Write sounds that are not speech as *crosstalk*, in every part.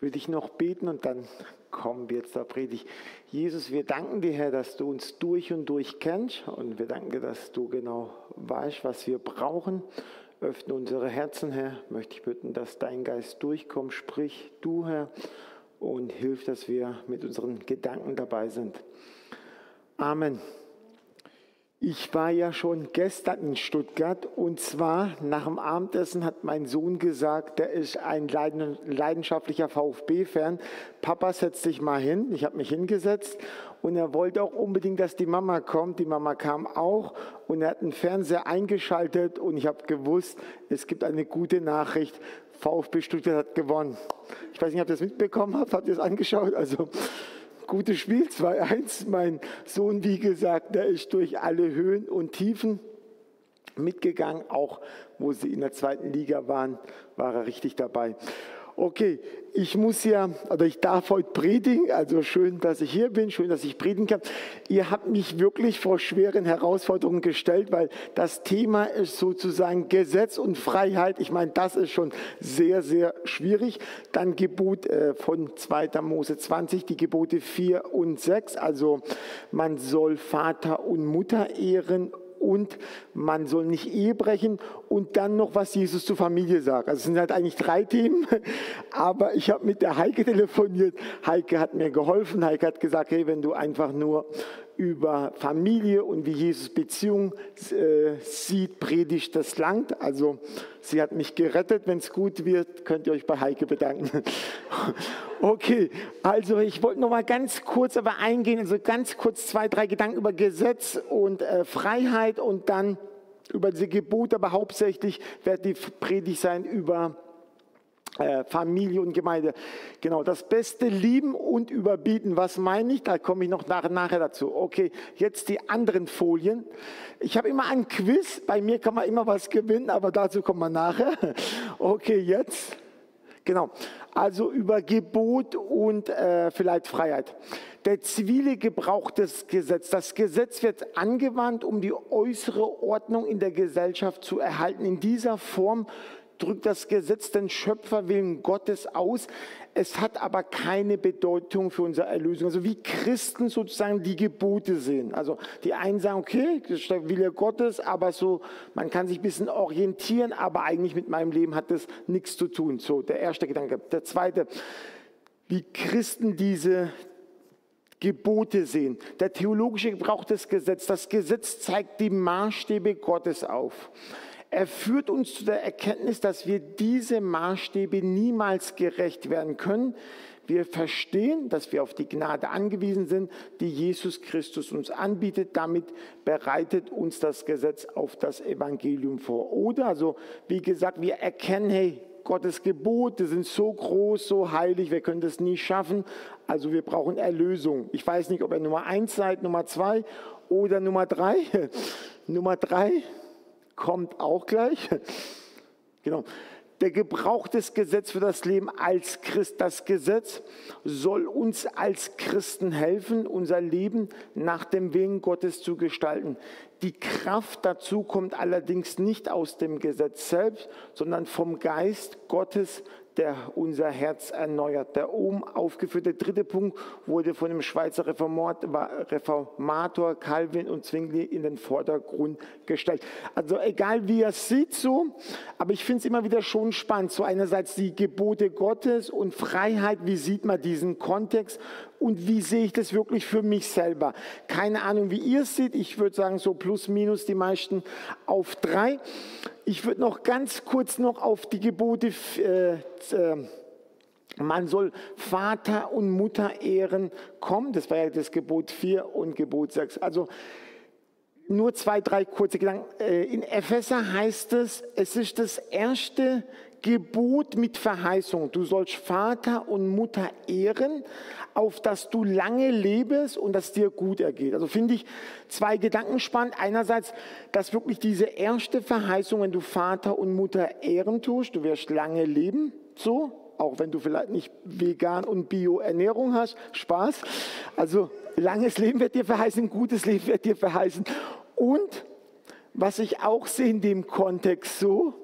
würde ich noch beten und dann kommen wir zur Predigt. Jesus, wir danken dir, Herr, dass du uns durch und durch kennst und wir danken dir, dass du genau weißt, was wir brauchen. Öffne unsere Herzen, Herr. Möchte ich bitten, dass dein Geist durchkommt. Sprich du, Herr, und hilf, dass wir mit unseren Gedanken dabei sind. Amen. Ich war ja schon gestern in Stuttgart und zwar nach dem Abendessen hat mein Sohn gesagt, der ist ein leidenschaftlicher VfB-Fan. Papa, setz dich mal hin. Ich habe mich hingesetzt und er wollte auch unbedingt, dass die Mama kommt. Die Mama kam auch und er hat den Fernseher eingeschaltet und ich habe gewusst, es gibt eine gute Nachricht. VfB Stuttgart hat gewonnen. Ich weiß nicht, ob ihr das mitbekommen habt, habt ihr es angeschaut? Also gutes Spiel, 2-1. Mein Sohn, wie gesagt, der ist durch alle Höhen und Tiefen mitgegangen. Auch wo sie in der zweiten Liga waren, war er richtig dabei. Okay, ich muss ja, oder ich darf heute predigen, also schön, dass ich hier bin, schön, dass ich predigen kann. Ihr habt mich wirklich vor schweren Herausforderungen gestellt, weil das Thema ist sozusagen Gesetz und Freiheit. Ich meine, das ist schon sehr, sehr schwierig. Dann Gebot äh, von 2. Mose 20, die Gebote 4 und 6, also man soll Vater und Mutter ehren und man soll nicht Ehe brechen und dann noch, was Jesus zur Familie sagt. Also es sind halt eigentlich drei Themen, *laughs* aber ich habe mit der Heike telefoniert. Heike hat mir geholfen. Heike hat gesagt, hey, wenn du einfach nur über Familie und wie Jesus Beziehung äh, sieht, predigt das langt. Also sie hat mich gerettet. Wenn es gut wird, könnt ihr euch bei Heike bedanken. *laughs* okay, also ich wollte noch mal ganz kurz aber eingehen, also ganz kurz zwei, drei Gedanken über Gesetz und äh, Freiheit und dann über diese Gebote, aber hauptsächlich wird die Predigt sein über Familie und Gemeinde. Genau, das Beste lieben und überbieten. Was meine ich? Da komme ich noch nach, nachher dazu. Okay, jetzt die anderen Folien. Ich habe immer ein Quiz. Bei mir kann man immer was gewinnen, aber dazu kommen wir nachher. *laughs* Okay, jetzt. Genau. Also über Gebot und äh, vielleicht Freiheit. Der zivile Gebrauch des Gesetzes. Das Gesetz wird angewandt, um die äußere Ordnung in der Gesellschaft zu erhalten. In dieser Form drückt das Gesetz den Schöpferwillen Gottes aus. Es hat aber keine Bedeutung für unsere Erlösung. Also wie Christen sozusagen die Gebote sehen. Also die einen sagen, okay, das ist der Wille Gottes, aber so, man kann sich ein bisschen orientieren, aber eigentlich mit meinem Leben hat das nichts zu tun. So, der erste Gedanke. Der zweite, wie Christen diese Gebote sehen. Der theologische Gebrauch des Gesetzes. Das Gesetz zeigt die Maßstäbe Gottes auf. Er führt uns zu der Erkenntnis, dass wir diese Maßstäbe niemals gerecht werden können. Wir verstehen, dass wir auf die Gnade angewiesen sind, die Jesus Christus uns anbietet. Damit bereitet uns das Gesetz auf das Evangelium vor. Oder, also wie gesagt, wir erkennen, hey, Gottes Gebote sind so groß, so heilig, wir können das nie schaffen. Also wir brauchen Erlösung. Ich weiß nicht, ob er Nummer eins seid, Nummer zwei oder Nummer drei. *laughs* Nummer drei, kommt auch gleich. *laughs* Genau. Der Gebrauch des Gesetzes für das Leben als Christ, das Gesetz soll uns als Christen helfen, unser Leben nach dem Willen Gottes zu gestalten. Die Kraft dazu kommt allerdings nicht aus dem Gesetz selbst, sondern vom Geist Gottes, der unser Herz erneuert. Der oben aufgeführte dritte Punkt wurde von dem Schweizer Reformator Calvin und Zwingli in den Vordergrund gestellt. Also egal wie er sieht so, aber ich finde es immer wieder schon spannend. So einerseits die Gebote Gottes und Freiheit, wie sieht man diesen Kontext und wie sehe ich das wirklich für mich selber? Keine Ahnung, wie ihr es seht. Ich würde sagen, so plus minus die meisten auf drei. Ich würde noch ganz kurz noch auf die Gebote, äh, äh, man soll Vater und Mutter ehren kommen. Das war ja das Gebot 4 und Gebot 6. Also nur zwei, drei kurze Gedanken. Äh, in Epheser heißt es, es ist das erste Gebot mit Verheißung. Du sollst Vater und Mutter ehren, auf dass du lange lebst und dass dir gut ergeht. Also finde ich zwei Gedanken spannend. Einerseits, dass wirklich diese erste Verheißung, wenn du Vater und Mutter ehren tust, du wirst lange leben, so, auch wenn du vielleicht nicht vegan und Bio-Ernährung hast, Spaß. Also langes Leben wird dir verheißen, gutes Leben wird dir verheißen. Und was ich auch sehe in dem Kontext so,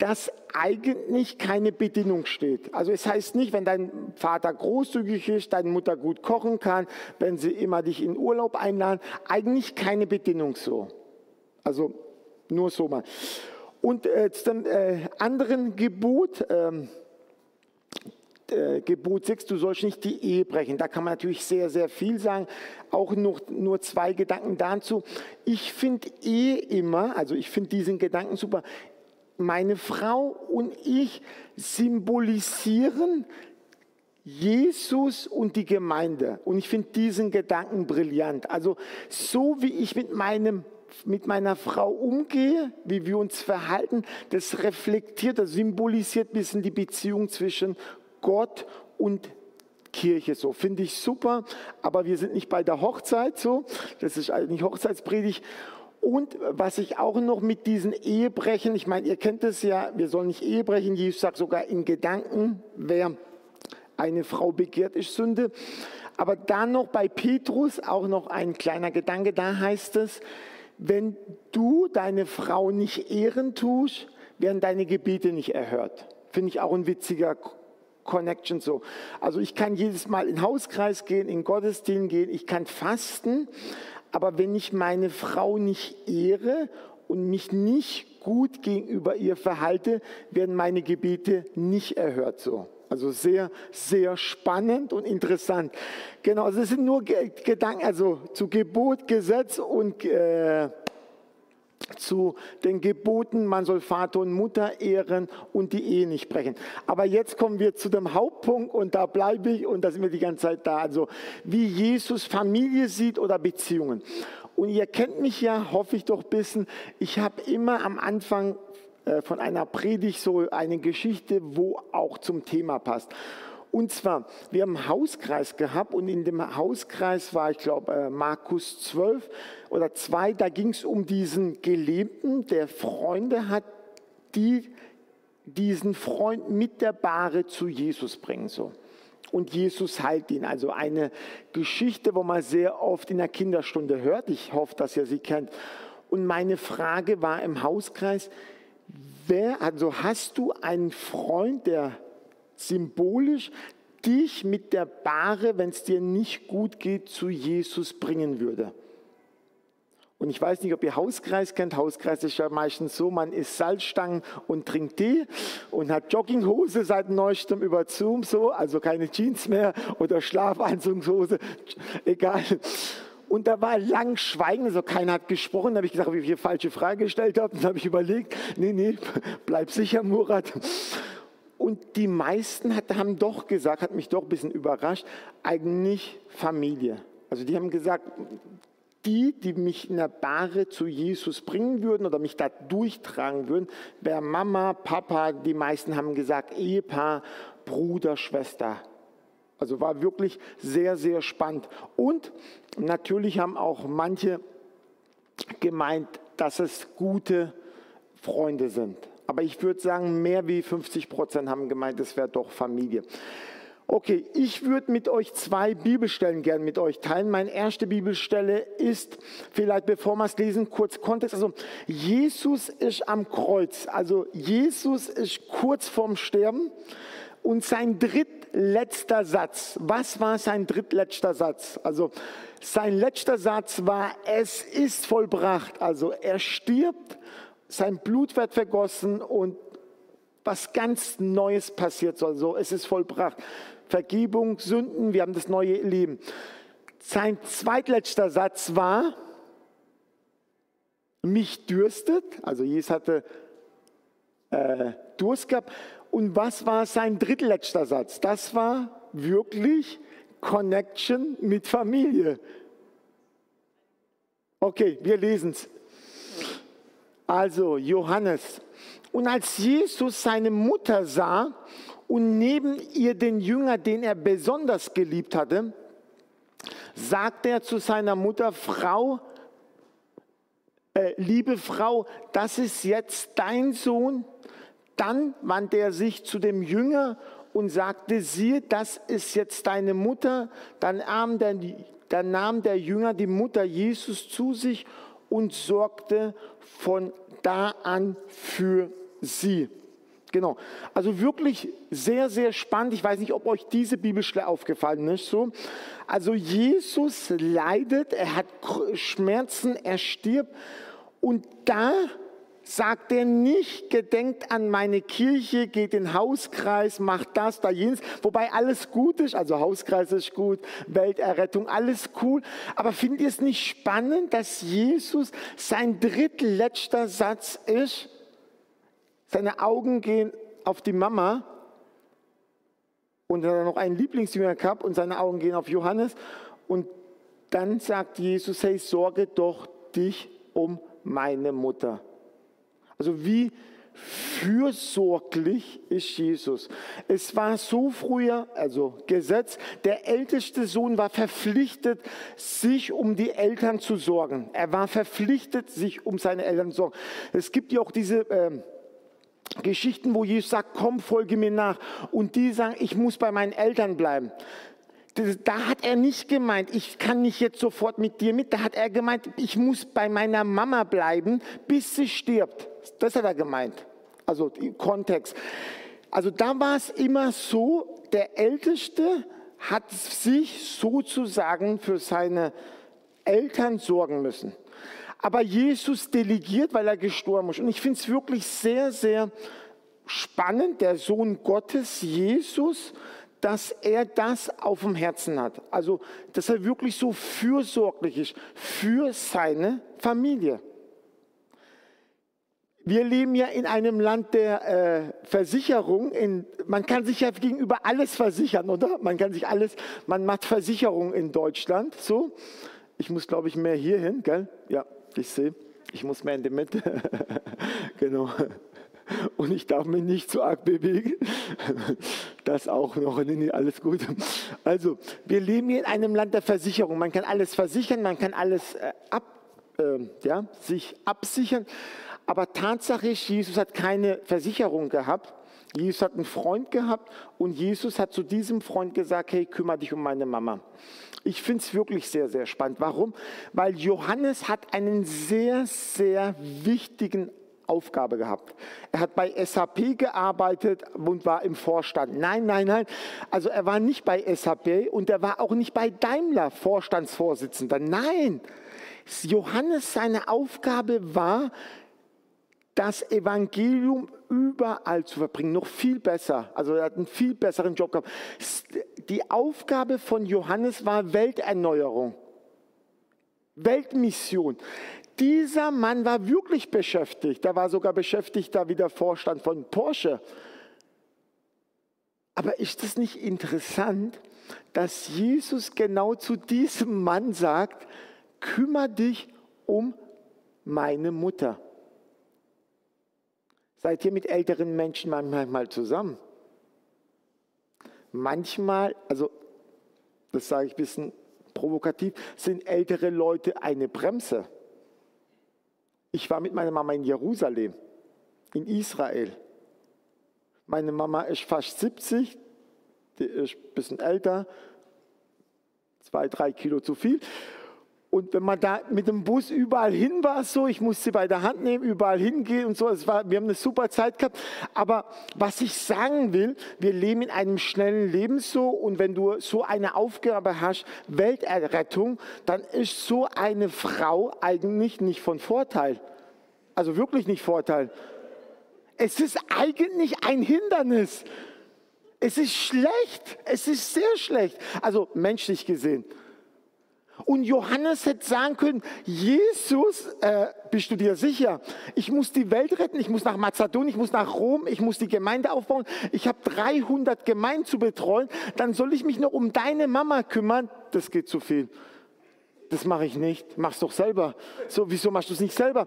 dass eigentlich keine Bedingung steht. Also es heißt nicht, wenn dein Vater großzügig ist, deine Mutter gut kochen kann, wenn sie immer dich in Urlaub einladen, eigentlich keine Bedingung so. Also nur so mal. Und äh, zum äh, anderen Gebot, ähm, äh, Gebot 6, du sollst nicht die Ehe brechen. Da kann man natürlich sehr, sehr viel sagen. Auch nur, nur zwei Gedanken dazu. Ich finde Ehe immer, also ich finde diesen Gedanken super. Meine Frau und ich symbolisieren Jesus und die Gemeinde. Und ich finde diesen Gedanken brillant. Also so wie ich mit meinem mit meiner Frau umgehe, wie wir uns verhalten, das reflektiert, das symbolisiert ein bisschen die Beziehung zwischen Gott und Kirche so. Finde ich super, aber wir sind nicht bei der Hochzeit so. Das ist eigentlich Hochzeitspredigt. Und was ich auch noch mit diesen Ehebrechen, ich meine, ihr kennt es ja, wir sollen nicht Ehebrechen, Jesus sagt sogar in Gedanken, wer eine Frau begehrt, ist Sünde. Aber dann noch bei Petrus auch noch ein kleiner Gedanke, da heißt es, wenn du deine Frau nicht ehren tust, werden deine Gebete nicht erhört. Finde ich auch ein witziger Connection so. Also ich kann jedes Mal in den Hauskreis gehen, in Gottesdienst gehen, ich kann fasten, aber wenn ich meine Frau nicht ehre und mich nicht gut gegenüber ihr verhalte, werden meine Gebete nicht erhört so. Also sehr, sehr spannend und interessant. Genau, also es sind nur Gedanken, also zu Gebot, Gesetz und äh, zu den Geboten, man soll Vater und Mutter ehren und die Ehe nicht brechen. Aber jetzt kommen wir zu dem Hauptpunkt und da bleibe ich und da sind wir die ganze Zeit da. Also wie Jesus Familie sieht oder Beziehungen. Und ihr kennt mich ja, hoffe ich doch ein bisschen. Ich habe immer am Anfang äh, von einer Predigt so eine Geschichte, wo auch zum Thema passt. Und zwar, wir haben einen Hauskreis gehabt und in dem Hauskreis war, ich glaube, äh, Markus 12 oder 2, da ging es um diesen Gelähmten, der Freunde hat, die diesen Freund mit der Bahre zu Jesus bringen. So. Und Jesus heilt ihn. Also eine Geschichte, wo man sehr oft in der Kinderstunde hört. Ich hoffe, dass ihr sie kennt. Und meine Frage war im Hauskreis, wer, also hast du einen Freund, der symbolisch dich mit der Bahre, wenn es dir nicht gut geht, zu Jesus bringen würde. Und ich weiß nicht, ob ihr Hauskreis kennt. Hauskreis ist ja meistens so, man isst Salzstangen und trinkt Tee und hat Jogginghose seit neuestem über Zoom so, also keine Jeans mehr oder Schlafanzugshose, egal. Und da war lang Schweigen, also keiner hat gesprochen. Da habe ich gesagt, ob ich hier falsche Frage gestellt habe. Dann habe ich überlegt, nee, nee, bleib sicher, Murat. Und die meisten hat, haben doch gesagt, hat mich doch ein bisschen überrascht, eigentlich Familie. Also die haben gesagt, die, die mich in der Bahre zu Jesus bringen würden oder mich da durchtragen würden, wäre Mama, Papa, die meisten haben gesagt Ehepaar, Bruder, Schwester. Also war wirklich sehr, sehr spannend. Und natürlich haben auch manche gemeint, dass es gute Freunde sind. Aber ich würde sagen, mehr wie 50 Prozent haben gemeint, es wäre doch Familie. Okay, ich würde mit euch zwei Bibelstellen gerne mit euch teilen. Meine erste Bibelstelle ist, vielleicht bevor wir es lesen, kurz Kontext. Also Jesus ist am Kreuz. Also Jesus ist kurz vorm Sterben. Und sein drittletzter Satz, was war sein drittletzter Satz? Also sein letzter Satz war, es ist vollbracht. Also er stirbt sein Blut wird vergossen und was ganz Neues passiert soll. So, es ist vollbracht. Vergebung, Sünden, wir haben das neue Leben. Sein zweitletzter Satz war, mich dürstet, also Jesus hatte äh, Durst gehabt. Und was war sein drittletzter Satz? Das war wirklich Connection mit Familie. Okay, wir lesen es. Also Johannes. Und als Jesus seine Mutter sah und neben ihr den Jünger, den er besonders geliebt hatte, sagte er zu seiner Mutter, Frau, äh, liebe Frau, das ist jetzt dein Sohn. Dann wandte er sich zu dem Jünger und sagte, siehe, das ist jetzt deine Mutter. Dann nahm der, dann nahm der Jünger die Mutter Jesus zu sich und sorgte von da an für sie. Genau. Also wirklich sehr, sehr spannend. Ich weiß nicht, ob euch diese Bibelstelle aufgefallen ist. So. Also Jesus leidet, er hat Schmerzen, er stirbt. Und da sagt er nicht, gedenkt an meine Kirche, geht in Hauskreis, macht das, da jenes, wobei alles gut ist, also Hauskreis ist gut, Welterrettung, alles cool. Aber findet ihr es nicht spannend, dass Jesus sein drittletzter Satz ist? Seine Augen gehen auf die Mama und er hat noch einen Lieblingsjünger gehabt und seine Augen gehen auf Johannes und dann sagt Jesus, hey, sorge doch dich um meine Mutter. Also wie fürsorglich ist Jesus. Es war so früher, also Gesetz, der älteste Sohn war verpflichtet, sich um die Eltern zu sorgen. Er war verpflichtet, sich um seine Eltern zu sorgen. Es gibt ja auch diese... Äh, Geschichten, wo Jesus sagt, komm, folge mir nach. Und die sagen, ich muss bei meinen Eltern bleiben. Da hat er nicht gemeint, ich kann nicht jetzt sofort mit dir mit. Da hat er gemeint, ich muss bei meiner Mama bleiben, bis sie stirbt. Das hat er gemeint. Also Kontext. Also da war es immer so, der Älteste hat sich sozusagen für seine Eltern sorgen müssen. Aber Jesus delegiert, weil er gestorben ist. Und ich finde es wirklich sehr, sehr spannend, der Sohn Gottes, Jesus, dass er das auf dem Herzen hat. Also, dass er wirklich so fürsorglich ist für seine Familie. Wir leben ja in einem Land der äh, Versicherung. In, man kann sich ja gegenüber alles versichern, oder? Man kann sich alles, man macht Versicherung in Deutschland. So, ich muss, glaube ich, mehr hier hin, gell? Ja, ich sehe, ich muss mehr in die Mitte. *laughs* genau. Und ich darf mich nicht zu arg bewegen. Das auch noch, nee, alles gut. Also, wir leben hier in einem Land der Versicherung. Man kann alles versichern, man kann alles äh, ab, äh, ja, sich absichern. Aber Tatsache ist, Jesus hat keine Versicherung gehabt. Jesus hat einen Freund gehabt und Jesus hat zu diesem Freund gesagt, hey, kümmere dich um meine Mama. Ich finde es wirklich sehr, sehr spannend. Warum? Weil Johannes hat einen sehr, sehr wichtigen Aufgabe gehabt. Er hat bei SAP gearbeitet und war im Vorstand. Nein, nein, nein. Also er war nicht bei SAP und er war auch nicht bei Daimler Vorstandsvorsitzender. Nein. Johannes, seine Aufgabe war, das Evangelium überall zu verbringen, noch viel besser. Also er hat einen viel besseren Job gehabt. Die Aufgabe von Johannes war Welterneuerung, Weltmission. Dieser Mann war wirklich beschäftigt. Er war sogar beschäftigt, da wieder Vorstand von Porsche. Aber ist es nicht interessant, dass Jesus genau zu diesem Mann sagt, kümmere dich um meine Mutter. Seid ihr mit älteren Menschen manchmal zusammen? Manchmal, also das sage ich ein bisschen provokativ, sind ältere Leute eine Bremse. Ich war mit meiner Mama in Jerusalem, in Israel. Meine Mama ist fast 70, die ist ein bisschen älter, zwei, drei Kilo zu viel. Und wenn man da mit dem Bus überall hin war, so, ich musste bei der Hand nehmen, überall hingehen und so, es war, wir haben eine super Zeit gehabt. Aber was ich sagen will, wir leben in einem schnellen Leben so und wenn du so eine Aufgabe hast, Welterrettung, dann ist so eine Frau eigentlich nicht von Vorteil. Also wirklich nicht Vorteil. Es ist eigentlich ein Hindernis. Es ist schlecht. Es ist sehr schlecht. Also menschlich gesehen. Und Johannes hätte sagen können, Jesus, äh, bist du dir sicher? Ich muss die Welt retten, ich muss nach Mazedonien, ich muss nach Rom, ich muss die Gemeinde aufbauen. Ich habe 300 Gemeinden zu betreuen. Dann soll ich mich noch um deine Mama kümmern? Das geht zu viel. Das mache ich nicht. Mach's doch selber. So, wieso machst du es nicht selber?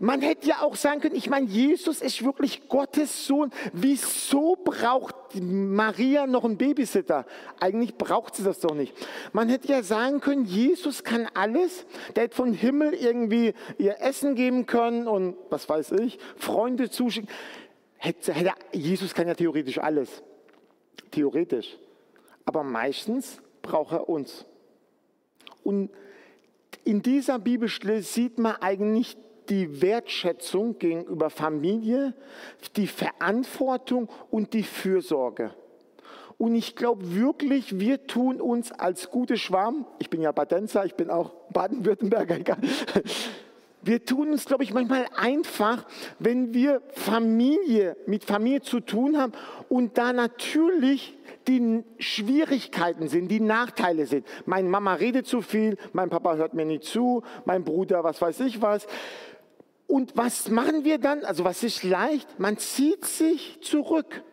Man hätte ja auch sagen können, ich meine, Jesus ist wirklich Gottes Sohn. Wieso braucht Maria noch einen Babysitter? Eigentlich braucht sie das doch nicht. Man hätte ja sagen können, Jesus kann alles. Der hätte von Himmel irgendwie ihr Essen geben können und was weiß ich, Freunde zuschicken. Hätte, hätte, Jesus kann ja theoretisch alles. Theoretisch. Aber meistens braucht er uns. Und in dieser Bibelstelle sieht man eigentlich die Wertschätzung gegenüber Familie, die Verantwortung und die Fürsorge. Und ich glaube wirklich, wir tun uns als gute Schwarm, ich bin ja Badenzer, ich bin auch Baden-Württemberger, egal. Wir tun uns, glaube ich, manchmal einfach, wenn wir Familie mit Familie zu tun haben und da natürlich die Schwierigkeiten sind, die Nachteile sind. Meine Mama redet zu viel, mein Papa hört mir nicht zu, mein Bruder, was weiß ich was. Und was machen wir dann? Also was ist leicht? Man zieht sich zurück,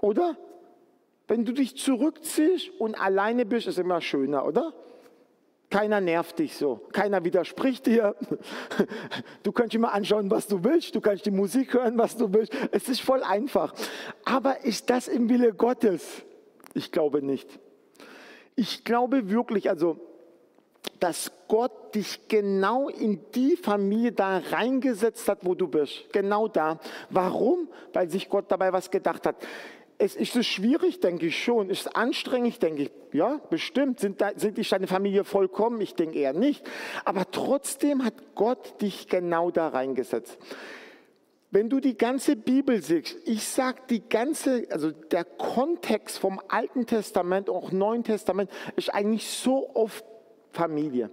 oder? Wenn du dich zurückziehst und alleine bist, ist immer schöner, oder? Keiner nervt dich so, keiner widerspricht dir. Du kannst immer anschauen, was du willst, du kannst die Musik hören, was du willst. Es ist voll einfach. Aber ist das im Wille Gottes? Ich glaube nicht. Ich glaube wirklich, also, dass Gott dich genau in die Familie da reingesetzt hat, wo du bist. Genau da. Warum? Weil sich Gott dabei was gedacht hat. Es ist es schwierig, denke ich schon. Ist es anstrengend, denke ich. Ja, bestimmt. Sind, da, sind die deine Familie vollkommen? Ich denke eher nicht. Aber trotzdem hat Gott dich genau da reingesetzt. Wenn du die ganze Bibel siehst, ich sage die ganze, also der Kontext vom Alten Testament, auch Neuen Testament, ist eigentlich so oft Familie.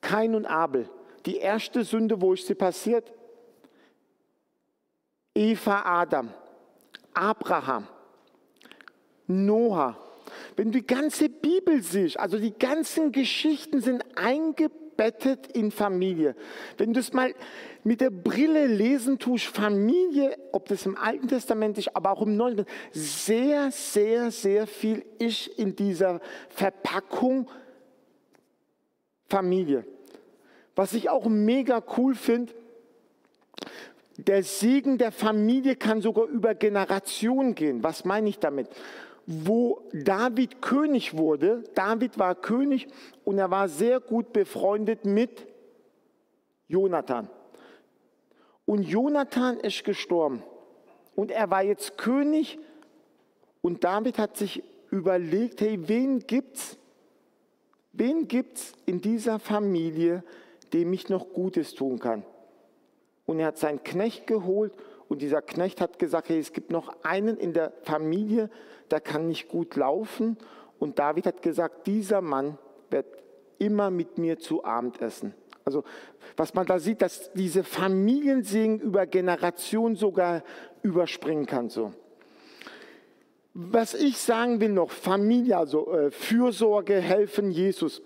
Kain und Abel. Die erste Sünde, wo ist sie passiert? Eva, Adam, Abraham. Noah. Wenn du die ganze Bibel siehst, also die ganzen Geschichten sind eingebettet in Familie. Wenn du es mal mit der Brille lesen tust, Familie, ob das im Alten Testament ist, aber auch im Neuen, sehr, sehr, sehr viel ist in dieser Verpackung Familie. Was ich auch mega cool finde, der Segen der Familie kann sogar über Generationen gehen. Was meine ich damit? wo David König wurde. David war König und er war sehr gut befreundet mit Jonathan. Und Jonathan ist gestorben. Und er war jetzt König. Und David hat sich überlegt, hey, wen gibt's? Wen gibt's in dieser Familie, dem ich noch Gutes tun kann? Und er hat seinen Knecht geholt und dieser Knecht hat gesagt, hey, es gibt noch einen in der Familie, der kann nicht gut laufen. Und David hat gesagt, dieser Mann wird immer mit mir zu Abend essen. Also was man da sieht, dass diese Familiensegen über Generationen sogar überspringen kann. So. Was ich sagen will noch, Familie, also äh, Fürsorge, helfen Jesus.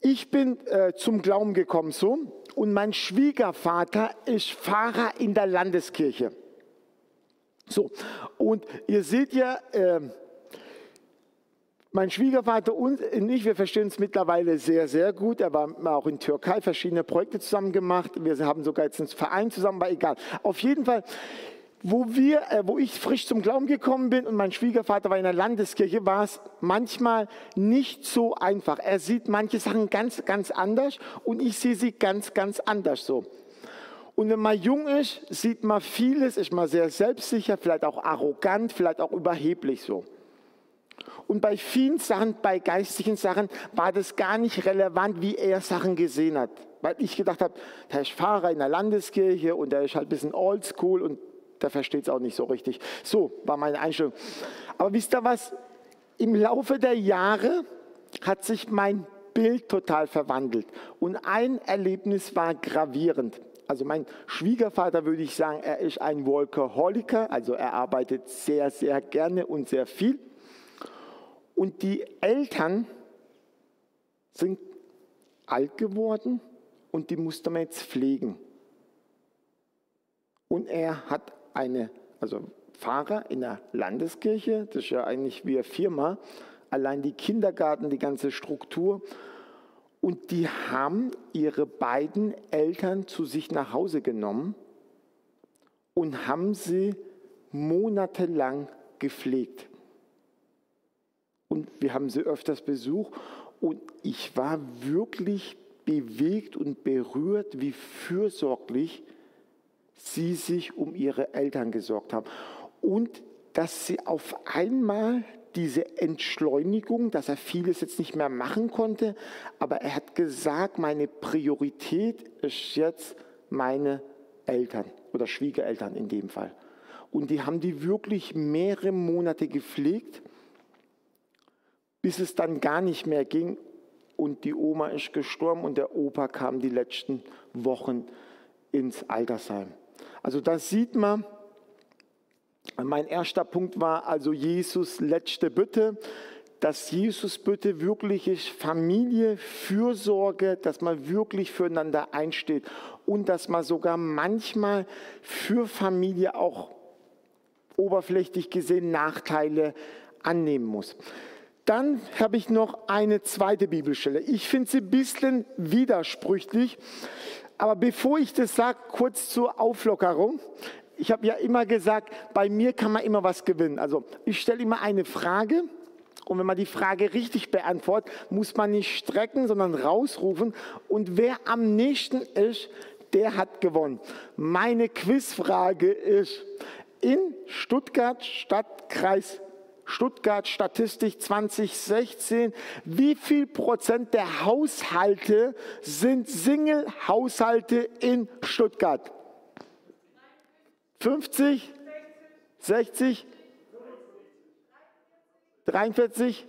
Ich bin äh, zum Glauben gekommen so und mein Schwiegervater ist Pfarrer in der Landeskirche. So, und ihr seht ja, äh, mein Schwiegervater und ich, wir verstehen uns mittlerweile sehr, sehr gut. Er war auch in Türkei, verschiedene Projekte zusammen gemacht. Wir haben sogar jetzt einen Verein zusammen, aber egal. Auf jeden Fall, wo, wir, äh, wo ich frisch zum Glauben gekommen bin und mein Schwiegervater war in der Landeskirche, war es manchmal nicht so einfach. Er sieht manche Sachen ganz, ganz anders und ich sehe sie ganz, ganz anders so. Und wenn man jung ist, sieht man vieles, ist man sehr selbstsicher, vielleicht auch arrogant, vielleicht auch überheblich so. Und bei vielen Sachen, bei geistlichen Sachen, war das gar nicht relevant, wie er Sachen gesehen hat. Weil ich gedacht habe, der ist Pfarrer in der Landeskirche und der ist halt ein bisschen oldschool und der versteht es auch nicht so richtig. So war meine Einstellung. Aber wisst ihr was? Im Laufe der Jahre hat sich mein Bild total verwandelt. Und ein Erlebnis war gravierend. Also mein Schwiegervater würde ich sagen, er ist ein Workaholiker, also er arbeitet sehr, sehr gerne und sehr viel. Und die Eltern sind alt geworden und die musste man jetzt pflegen. Und er hat eine, also Pfarrer in der Landeskirche, das ist ja eigentlich wie eine Firma, allein die Kindergarten, die ganze Struktur. Und die haben ihre beiden Eltern zu sich nach Hause genommen und haben sie monatelang gepflegt. Und wir haben sie öfters besucht und ich war wirklich bewegt und berührt, wie fürsorglich sie sich um ihre Eltern gesorgt haben. Und dass sie auf einmal diese Entschleunigung, dass er vieles jetzt nicht mehr machen konnte, aber er hat gesagt, meine Priorität ist jetzt meine Eltern oder Schwiegereltern in dem Fall. Und die haben die wirklich mehrere Monate gepflegt, bis es dann gar nicht mehr ging und die Oma ist gestorben und der Opa kam die letzten Wochen ins Altersheim. Also da sieht man, mein erster Punkt war also Jesus letzte Bitte, dass Jesus Bitte wirklich ist Familie, Fürsorge, dass man wirklich füreinander einsteht und dass man sogar manchmal für Familie auch oberflächlich gesehen Nachteile annehmen muss. Dann habe ich noch eine zweite Bibelstelle. Ich finde sie ein bisschen widersprüchlich, aber bevor ich das sage, kurz zur Auflockerung ich habe ja immer gesagt, bei mir kann man immer was gewinnen. Also ich stelle immer eine Frage und wenn man die Frage richtig beantwortet, muss man nicht strecken, sondern rausrufen. Und wer am nächsten ist, der hat gewonnen. Meine Quizfrage ist, in Stuttgart Stadtkreis Stuttgart Statistik 2016, wie viel Prozent der Haushalte sind Single-Haushalte in Stuttgart? 50, 60, 43,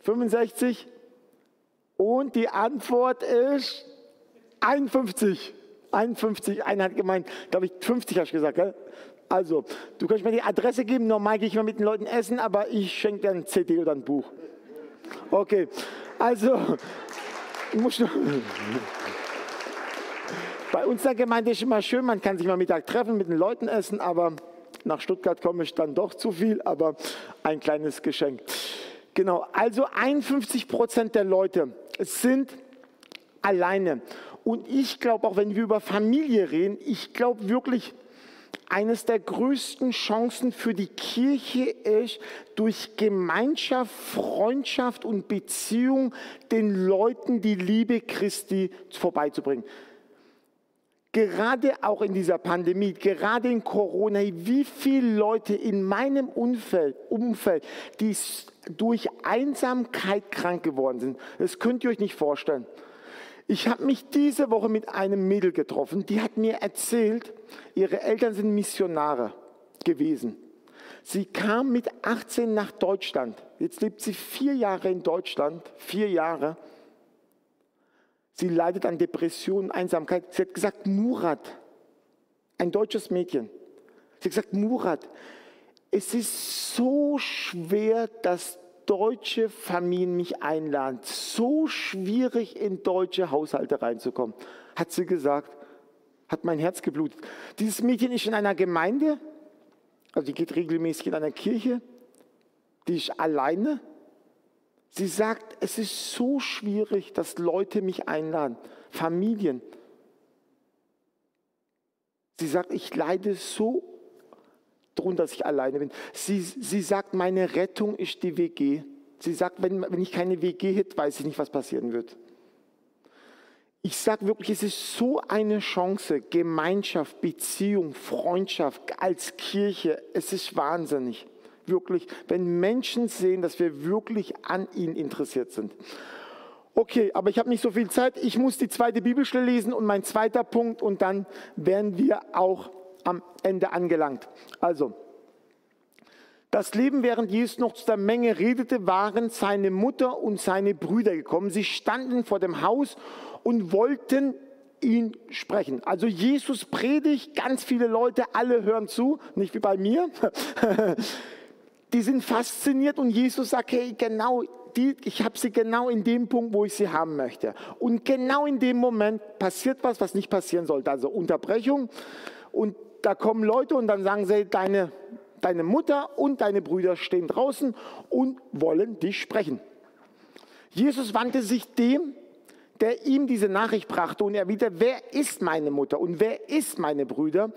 65 und die Antwort ist 51. 51, einer hat gemeint, glaube ich, 50 hast du gesagt, gell? Also, du kannst mir die Adresse geben, normal gehe ich mal mit den Leuten essen, aber ich schenke dir ein CD oder ein Buch. Okay, also, muss noch. Bei uns in der Gemeinde ist immer schön, man kann sich mal Mittag treffen, mit den Leuten essen, aber nach Stuttgart komme ich dann doch zu viel, aber ein kleines Geschenk. Genau, also 51 Prozent der Leute sind alleine. Und ich glaube, auch wenn wir über Familie reden, ich glaube wirklich, eines der größten Chancen für die Kirche ist, durch Gemeinschaft, Freundschaft und Beziehung den Leuten die Liebe Christi vorbeizubringen gerade auch in dieser Pandemie, gerade in Corona, wie viele Leute in meinem Umfeld, Umfeld die durch Einsamkeit krank geworden sind. Das könnt ihr euch nicht vorstellen. Ich habe mich diese Woche mit einem Mädel getroffen, die hat mir erzählt, ihre Eltern sind Missionare gewesen. Sie kam mit 18 nach Deutschland. Jetzt lebt sie vier Jahre in Deutschland, vier Jahre. Sie leidet an Depressionen, Einsamkeit. Sie hat gesagt, Murat, ein deutsches Mädchen. Sie hat gesagt, Murat, es ist so schwer, dass deutsche Familien mich einladen. So schwierig in deutsche Haushalte reinzukommen. Hat sie gesagt, hat mein Herz geblutet. Dieses Mädchen ist in einer Gemeinde, also die geht regelmäßig in einer Kirche, die ist alleine Sie sagt, es ist so schwierig, dass Leute mich einladen, Familien. Sie sagt, ich leide so darunter, dass ich alleine bin. Sie, sie sagt, meine Rettung ist die WG. Sie sagt, wenn, wenn ich keine WG hätte, weiß ich nicht, was passieren wird. Ich sage wirklich, es ist so eine Chance, Gemeinschaft, Beziehung, Freundschaft als Kirche. Es ist wahnsinnig wirklich, wenn Menschen sehen, dass wir wirklich an ihnen interessiert sind. Okay, aber ich habe nicht so viel Zeit. Ich muss die zweite Bibelstelle lesen und mein zweiter Punkt und dann wären wir auch am Ende angelangt. Also, das Leben, während Jesus noch zu der Menge redete, waren seine Mutter und seine Brüder gekommen. Sie standen vor dem Haus und wollten ihn sprechen. Also Jesus predigt, ganz viele Leute, alle hören zu, nicht wie bei mir. *laughs* die sind fasziniert und Jesus sagt, hey, genau, die, ich habe sie genau in dem Punkt, wo ich sie haben möchte. Und genau in dem Moment passiert was, was nicht passieren sollte. Also Unterbrechung. Und da kommen Leute und dann sagen sie, deine, deine Mutter und deine Brüder stehen draußen und wollen dich sprechen. Jesus wandte sich dem der ihm diese Nachricht brachte und er wieder, wer ist meine Mutter und wer ist meine Brüder?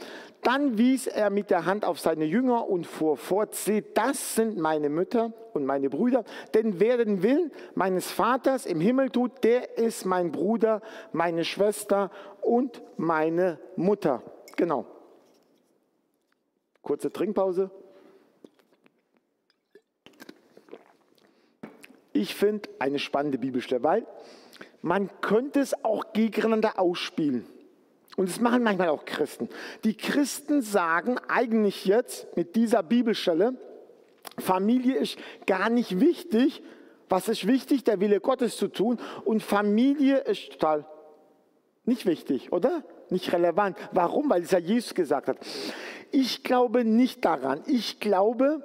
Dann wies er mit der Hand auf seine Jünger und fuhr fort, seht, das sind meine Mütter und meine Brüder, denn wer den Willen meines Vaters im Himmel tut, der ist mein Bruder, meine Schwester und meine Mutter. Genau. Kurze Trinkpause. ich finde, eine spannende Bibelstelle, weil man könnte es auch gegeneinander ausspielen. Und das machen manchmal auch Christen. Die Christen sagen eigentlich jetzt mit dieser Bibelstelle, Familie ist gar nicht wichtig. Was ist wichtig? Der Wille Gottes zu tun. Und Familie ist total nicht wichtig, oder? Nicht relevant. Warum? Weil es ja Jesus gesagt hat. Ich glaube nicht daran. Ich glaube,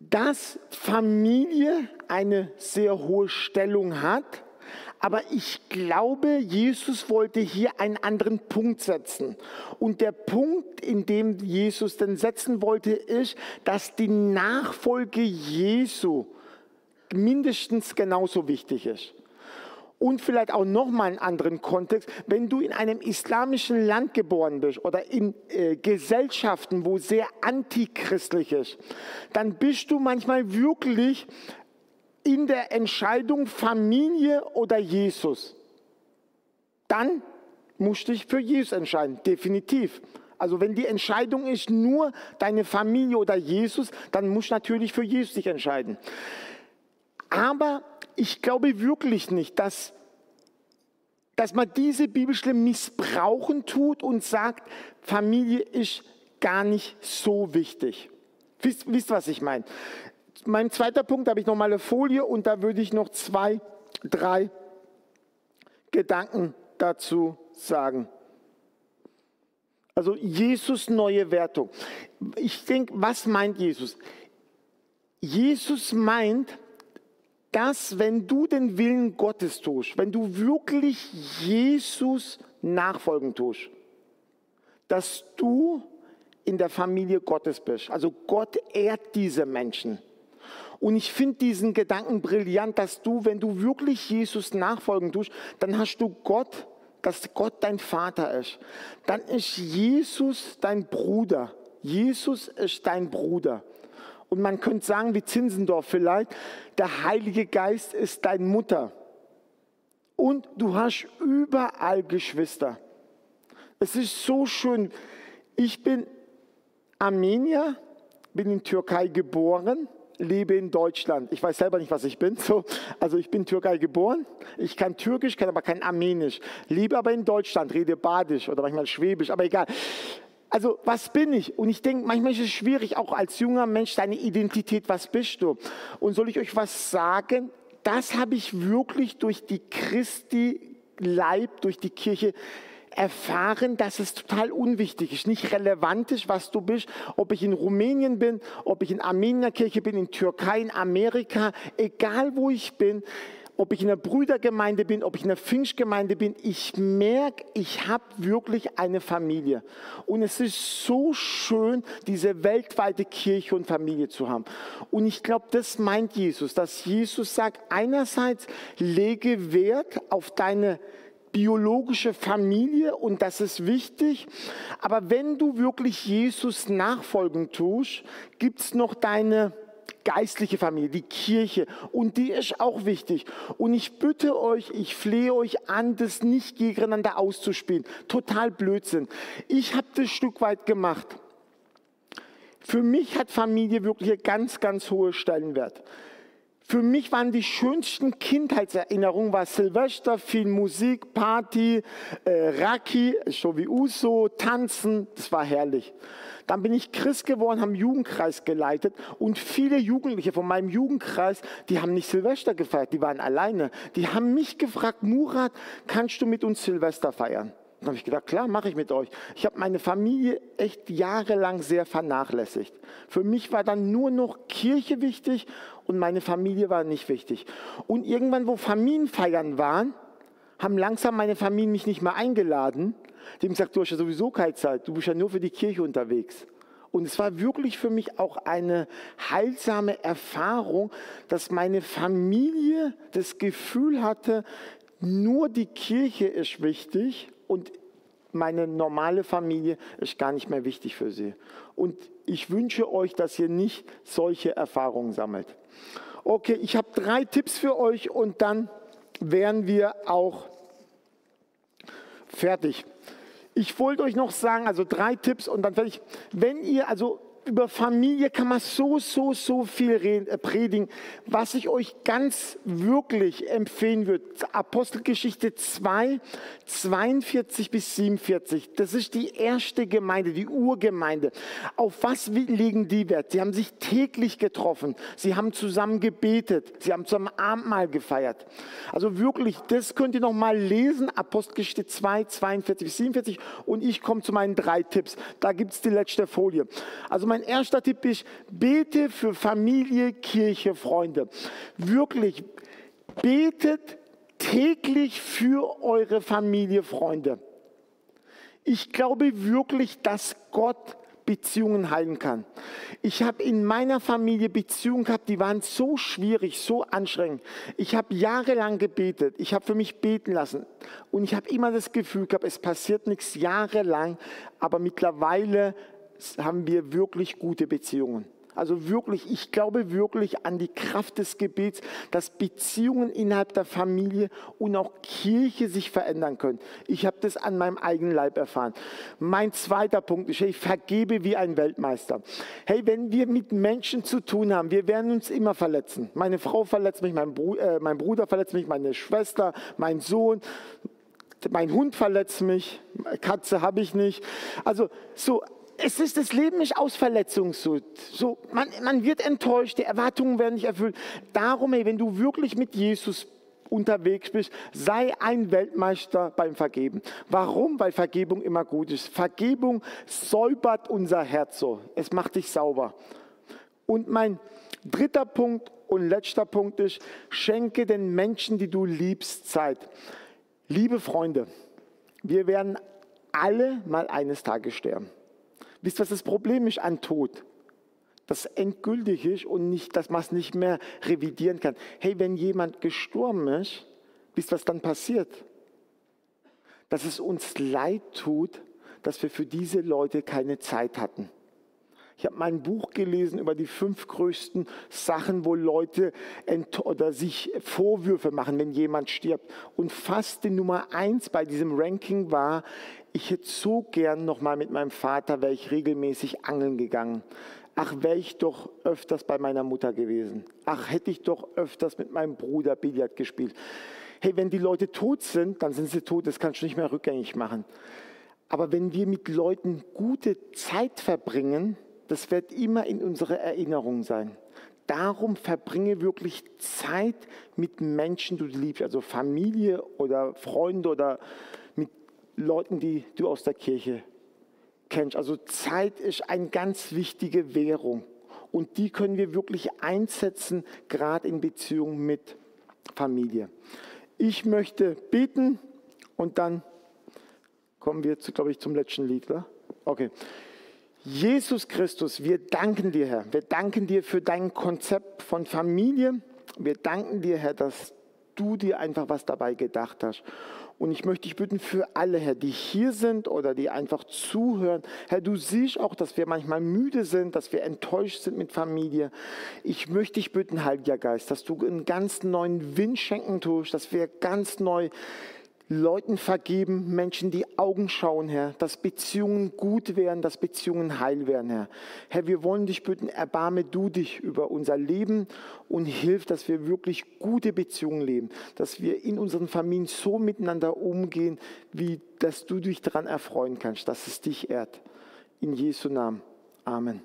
dass Familie eine sehr hohe Stellung hat. Aber ich glaube, Jesus wollte hier einen anderen Punkt setzen. Und der Punkt, in dem Jesus dann setzen wollte, ist, dass die Nachfolge Jesu mindestens genauso wichtig ist. Und vielleicht auch nochmal einen anderen Kontext, wenn du in einem islamischen Land geboren bist oder in äh, Gesellschaften, wo sehr antichristlich ist, dann bist du manchmal wirklich in der Entscheidung Familie oder Jesus. Dann musst du dich für Jesus entscheiden, definitiv. Also wenn die Entscheidung ist nur deine Familie oder Jesus, dann musst du natürlich für Jesus dich entscheiden. Aber ich glaube wirklich nicht, dass, dass man diese Bibelstelle missbrauchen tut und sagt, Familie ist gar nicht so wichtig. Wisst, wisst was ich meine? Mein zweiter Punkt, habe ich nochmal eine Folie und da würde ich noch zwei, drei Gedanken dazu sagen. Also Jesus neue Wertung. Ich denke, was meint Jesus? Jesus meint, dass wenn du den Willen Gottes tust, wenn du wirklich Jesus nachfolgen tust, dass du in der Familie Gottes bist. Also Gott ehrt diese Menschen. Und ich finde diesen Gedanken brillant, dass du, wenn du wirklich Jesus nachfolgen tust, dann hast du Gott, dass Gott dein Vater ist. Dann ist Jesus dein Bruder. Jesus ist dein Bruder. Und man könnte sagen, wie Zinsendorf vielleicht, der Heilige Geist ist deine Mutter. Und du hast überall Geschwister. Es ist so schön. Ich bin Armenier, bin in Türkei geboren, lebe in Deutschland. Ich weiß selber nicht, was ich bin. So, also ich bin Türkei geboren. Ich kann Türkisch, kann aber kein Armenisch. Lebe aber in Deutschland, rede Badisch oder manchmal Schwäbisch, aber egal. Also was bin ich? Und ich denke, manchmal ist es schwierig, auch als junger Mensch, deine Identität, was bist du? Und soll ich euch was sagen? Das habe ich wirklich durch die Christi Leib, durch die Kirche erfahren, dass es total unwichtig ist, nicht relevant ist, was du bist, ob ich in Rumänien bin, ob ich in Armenierkirche bin, in Türkei, in Amerika, egal wo ich bin ob ich in der Brüdergemeinde bin, ob ich in der Pfingstgemeinde bin, ich merke, ich habe wirklich eine Familie. Und es ist so schön, diese weltweite Kirche und Familie zu haben. Und ich glaube, das meint Jesus, dass Jesus sagt, einerseits lege Wert auf deine biologische Familie und das ist wichtig. Aber wenn du wirklich Jesus nachfolgen tust, gibt es noch deine geistliche Familie, die Kirche. Und die ist auch wichtig. Und ich bitte euch, ich flehe euch an, das nicht gegeneinander auszuspielen. Total Blödsinn. Ich habe das Stück weit gemacht. Für mich hat Familie wirklich einen ganz, ganz hohen Stellenwert. Für mich waren die schönsten Kindheitserinnerungen war Silvester, viel Musik, Party, äh, Raki, so wie Uso, Tanzen, das war herrlich. Dann bin ich Christ geworden, habe einen Jugendkreis geleitet und viele Jugendliche von meinem Jugendkreis, die haben nicht Silvester gefeiert, die waren alleine. Die haben mich gefragt, Murat, kannst du mit uns Silvester feiern? Dann habe ich gedacht, klar, mache ich mit euch. Ich habe meine Familie echt jahrelang sehr vernachlässigt. Für mich war dann nur noch Kirche wichtig und meine Familie war nicht wichtig. Und irgendwann, wo Familienfeiern waren, haben langsam meine Familie mich nicht mehr eingeladen, dem sagt, du hast ja sowieso keine Zeit, du bist ja nur für die Kirche unterwegs. Und es war wirklich für mich auch eine heilsame Erfahrung, dass meine Familie das Gefühl hatte, nur die Kirche ist wichtig und meine normale Familie ist gar nicht mehr wichtig für sie. Und ich wünsche euch, dass ihr nicht solche Erfahrungen sammelt. Okay, ich habe drei Tipps für euch und dann wären wir auch fertig. Ich wollte euch noch sagen, also drei Tipps und dann fertig. Wenn ihr, also über Familie kann man so, so, so viel äh, predigen. Was ich euch ganz wirklich empfehlen würde, Apostelgeschichte 2, 42 bis 47. Das ist die erste Gemeinde, die Urgemeinde. Auf was legen die Wert? Sie haben sich täglich getroffen. Sie haben zusammen gebetet. Sie haben zusammen Abendmahl gefeiert. Also wirklich, das könnt ihr noch mal lesen. Apostelgeschichte 2, 42 bis 47. Und ich komme zu meinen drei Tipps. Da gibt es die letzte Folie. Also mein erster Tipp ist, bete für Familie, Kirche, Freunde. Wirklich, betet täglich für eure Familie, Freunde. Ich glaube wirklich, dass Gott Beziehungen heilen kann. Ich habe in meiner Familie Beziehungen gehabt, die waren so schwierig, so anstrengend. Ich habe jahrelang gebetet, ich habe für mich beten lassen und ich habe immer das Gefühl gehabt, es passiert nichts jahrelang, aber mittlerweile haben wir wirklich gute Beziehungen. Also wirklich, ich glaube wirklich an die Kraft des Gebets, dass Beziehungen innerhalb der Familie und auch Kirche sich verändern können. Ich habe das an meinem eigenen Leib erfahren. Mein zweiter Punkt ist, ich vergebe wie ein Weltmeister. Hey, wenn wir mit Menschen zu tun haben, wir werden uns immer verletzen. Meine Frau verletzt mich, mein, Bruder, äh, mein Bruder verletzt mich, meine Schwester, mein Sohn, mein Hund verletzt mich, Katze habe ich nicht. Also so es ist das Leben nicht aus Verletzung so. so man, man wird enttäuscht, die Erwartungen werden nicht erfüllt. Darum, ey, wenn du wirklich mit Jesus unterwegs bist, sei ein Weltmeister beim Vergeben. Warum? Weil Vergebung immer gut ist. Vergebung säubert unser Herz so. Es macht dich sauber. Und mein dritter Punkt und letzter Punkt ist, schenke den Menschen, die du liebst, Zeit. Liebe Freunde, wir werden alle mal eines Tages sterben. Wisst ihr, was das Problem ist an Tod? Das endgültig ist und nicht, dass man es nicht mehr revidieren kann. Hey, wenn jemand gestorben ist, wisst ihr, was dann passiert? Dass es uns leid tut, dass wir für diese Leute keine Zeit hatten. Ich habe mein Buch gelesen über die fünf größten Sachen, wo Leute oder sich Vorwürfe machen, wenn jemand stirbt. Und fast die Nummer eins bei diesem Ranking war, ich hätte so gern noch mal mit meinem Vater, wäre ich regelmäßig angeln gegangen. Ach, wäre ich doch öfters bei meiner Mutter gewesen. Ach, hätte ich doch öfters mit meinem Bruder Billard gespielt. Hey, wenn die Leute tot sind, dann sind sie tot, das kannst du nicht mehr rückgängig machen. Aber wenn wir mit Leuten gute Zeit verbringen, das wird immer in unserer Erinnerung sein. Darum verbringe wirklich Zeit mit Menschen, die du liebst, also Familie oder Freunde oder mit Leuten, die du aus der Kirche kennst. Also Zeit ist eine ganz wichtige Währung und die können wir wirklich einsetzen, gerade in Beziehung mit Familie. Ich möchte beten und dann kommen wir, zu, glaube ich, zum letzten Lied. Oder? Okay. Jesus Christus, wir danken dir, Herr. Wir danken dir für dein Konzept von Familie. Wir danken dir, Herr, dass du dir einfach was dabei gedacht hast. Und ich möchte dich bitten für alle, Herr, die hier sind oder die einfach zuhören. Herr, du siehst auch, dass wir manchmal müde sind, dass wir enttäuscht sind mit Familie. Ich möchte dich bitten, Heiliger Geist, dass du einen ganz neuen Wind schenken tust, dass wir ganz neu Leuten vergeben, Menschen die Augen schauen, Herr, dass Beziehungen gut werden, dass Beziehungen heil werden, Herr. Herr, wir wollen dich bitten, erbarme du dich über unser Leben und hilf, dass wir wirklich gute Beziehungen leben, dass wir in unseren Familien so miteinander umgehen, wie dass du dich daran erfreuen kannst, dass es dich ehrt. In Jesu Namen. Amen.